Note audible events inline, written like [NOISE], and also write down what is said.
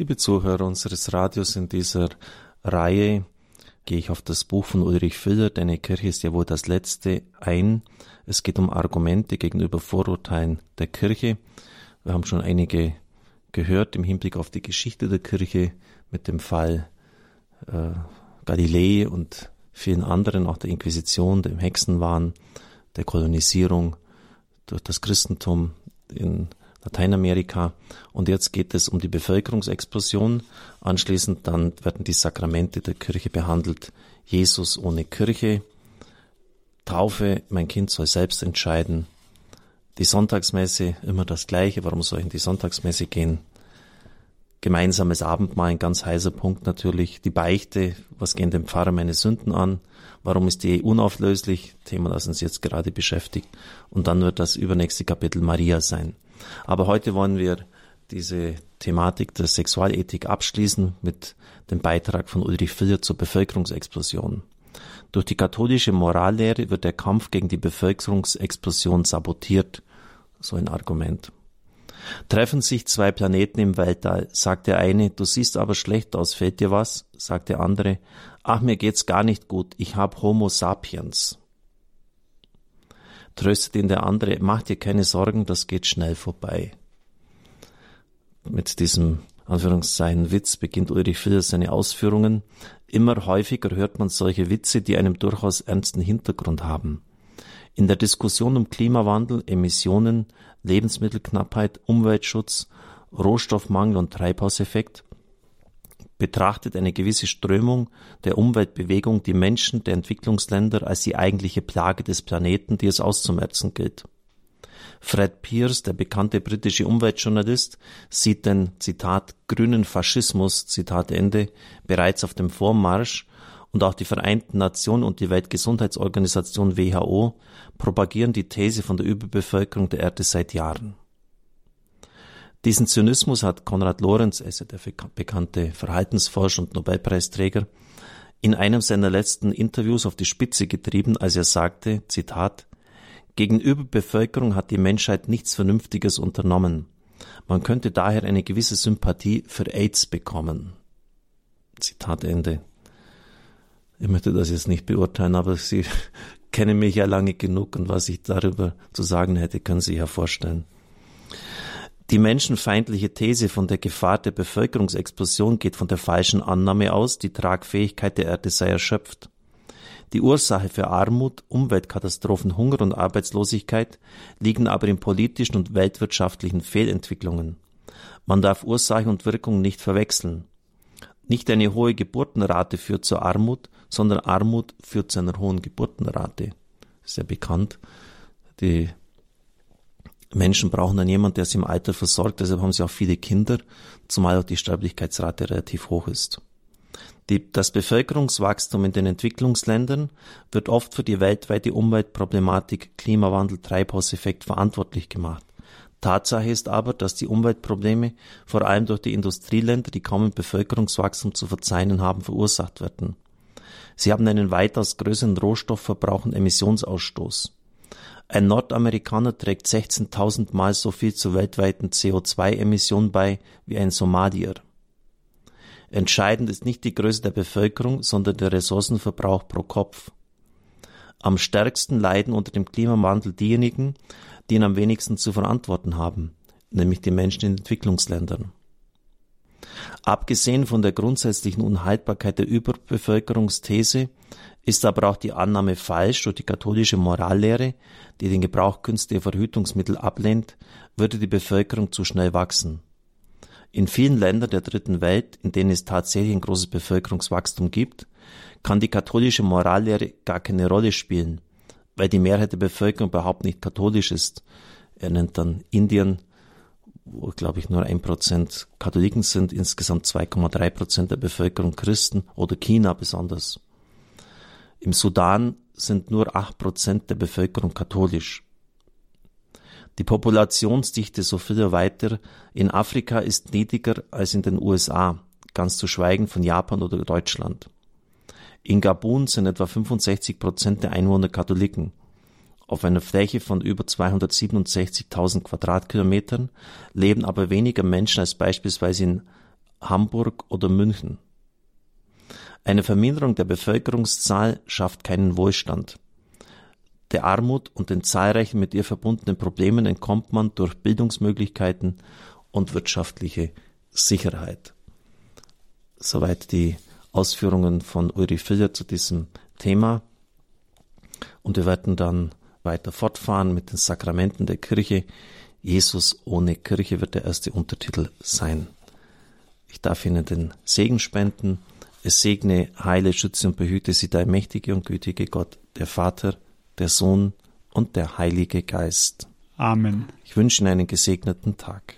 Liebe Zuhörer unseres Radios, in dieser Reihe gehe ich auf das Buch von Ulrich Filler, Deine Kirche ist ja wohl das letzte, ein. Es geht um Argumente gegenüber Vorurteilen der Kirche. Wir haben schon einige gehört im Hinblick auf die Geschichte der Kirche mit dem Fall äh, Galilei und vielen anderen, auch der Inquisition, dem Hexenwahn, der Kolonisierung durch das Christentum in Lateinamerika. Und jetzt geht es um die Bevölkerungsexplosion. Anschließend dann werden die Sakramente der Kirche behandelt. Jesus ohne Kirche. Taufe, mein Kind soll selbst entscheiden. Die Sonntagsmesse, immer das Gleiche. Warum soll ich in die Sonntagsmesse gehen? Gemeinsames Abendmahl, ein ganz heißer Punkt natürlich. Die Beichte, was gehen dem Pfarrer meine Sünden an? Warum ist die Ehe unauflöslich? Thema, das uns jetzt gerade beschäftigt. Und dann wird das übernächste Kapitel Maria sein. Aber heute wollen wir diese Thematik der Sexualethik abschließen mit dem Beitrag von Ulrich Filler zur Bevölkerungsexplosion. Durch die katholische Morallehre wird der Kampf gegen die Bevölkerungsexplosion sabotiert, so ein Argument. Treffen sich zwei Planeten im Weltall, sagt der eine, du siehst aber schlecht aus, fällt dir was? sagt der andere, ach, mir geht's gar nicht gut, ich hab Homo sapiens. Tröstet ihn der andere, mach dir keine Sorgen, das geht schnell vorbei. Mit diesem Anführungszeichen Witz beginnt Ulrich Filler seine Ausführungen. Immer häufiger hört man solche Witze, die einen durchaus ernsten Hintergrund haben. In der Diskussion um Klimawandel, Emissionen, Lebensmittelknappheit, Umweltschutz, Rohstoffmangel und Treibhauseffekt betrachtet eine gewisse Strömung der Umweltbewegung die Menschen der Entwicklungsländer als die eigentliche Plage des Planeten, die es auszumerzen gilt. Fred Pierce, der bekannte britische Umweltjournalist, sieht den, Zitat, grünen Faschismus, Zitat Ende, bereits auf dem Vormarsch und auch die Vereinten Nationen und die Weltgesundheitsorganisation WHO propagieren die These von der Überbevölkerung der Erde seit Jahren. Diesen Zynismus hat Konrad Lorenz, also der bekannte Verhaltensforscher und Nobelpreisträger, in einem seiner letzten Interviews auf die Spitze getrieben, als er sagte, Zitat, gegen Überbevölkerung hat die Menschheit nichts Vernünftiges unternommen. Man könnte daher eine gewisse Sympathie für AIDS bekommen. Zitat Ende. Ich möchte das jetzt nicht beurteilen, aber Sie [LAUGHS] kennen mich ja lange genug und was ich darüber zu sagen hätte, können Sie ja vorstellen. Die menschenfeindliche These von der Gefahr der Bevölkerungsexplosion geht von der falschen Annahme aus, die Tragfähigkeit der Erde sei erschöpft. Die Ursache für Armut, Umweltkatastrophen, Hunger und Arbeitslosigkeit liegen aber in politischen und weltwirtschaftlichen Fehlentwicklungen. Man darf Ursache und Wirkung nicht verwechseln. Nicht eine hohe Geburtenrate führt zur Armut, sondern Armut führt zu einer hohen Geburtenrate. Sehr bekannt. Die Menschen brauchen dann jemand, der sie im Alter versorgt. Deshalb haben sie auch viele Kinder, zumal auch die Sterblichkeitsrate relativ hoch ist. Die, das Bevölkerungswachstum in den Entwicklungsländern wird oft für die weltweite Umweltproblematik Klimawandel, Treibhauseffekt verantwortlich gemacht. Tatsache ist aber, dass die Umweltprobleme vor allem durch die Industrieländer, die kaum im Bevölkerungswachstum zu verzeichnen haben, verursacht werden. Sie haben einen weitaus größeren Rohstoffverbrauch und Emissionsausstoß. Ein Nordamerikaner trägt 16.000 Mal so viel zur weltweiten CO2-Emission bei wie ein Somalier. Entscheidend ist nicht die Größe der Bevölkerung, sondern der Ressourcenverbrauch pro Kopf. Am stärksten leiden unter dem Klimawandel diejenigen, die ihn am wenigsten zu verantworten haben, nämlich die Menschen in Entwicklungsländern. Abgesehen von der grundsätzlichen Unhaltbarkeit der Überbevölkerungsthese ist aber auch die Annahme falsch durch die katholische Morallehre, die den Gebrauch künstlicher Verhütungsmittel ablehnt, würde die Bevölkerung zu schnell wachsen. In vielen Ländern der dritten Welt, in denen es tatsächlich ein großes Bevölkerungswachstum gibt, kann die katholische Morallehre gar keine Rolle spielen, weil die Mehrheit der Bevölkerung überhaupt nicht katholisch ist. Er nennt dann Indien, wo glaube ich nur ein Prozent Katholiken sind, insgesamt 2,3 Prozent der Bevölkerung Christen oder China besonders. Im Sudan sind nur acht Prozent der Bevölkerung katholisch. Die Populationsdichte, so viel weiter, in Afrika ist niedriger als in den USA, ganz zu schweigen von Japan oder Deutschland. In Gabun sind etwa 65 Prozent der Einwohner Katholiken. Auf einer Fläche von über 267.000 Quadratkilometern leben aber weniger Menschen als beispielsweise in Hamburg oder München. Eine Verminderung der Bevölkerungszahl schafft keinen Wohlstand. Der Armut und den zahlreichen mit ihr verbundenen Problemen entkommt man durch Bildungsmöglichkeiten und wirtschaftliche Sicherheit. Soweit die Ausführungen von Ulrich Filler zu diesem Thema. Und wir werden dann weiter fortfahren mit den Sakramenten der Kirche. Jesus ohne Kirche wird der erste Untertitel sein. Ich darf Ihnen den Segen spenden. Es segne, heile, schütze und behüte Sie der mächtige und gütige Gott, der Vater, der Sohn und der Heilige Geist. Amen. Ich wünsche Ihnen einen gesegneten Tag.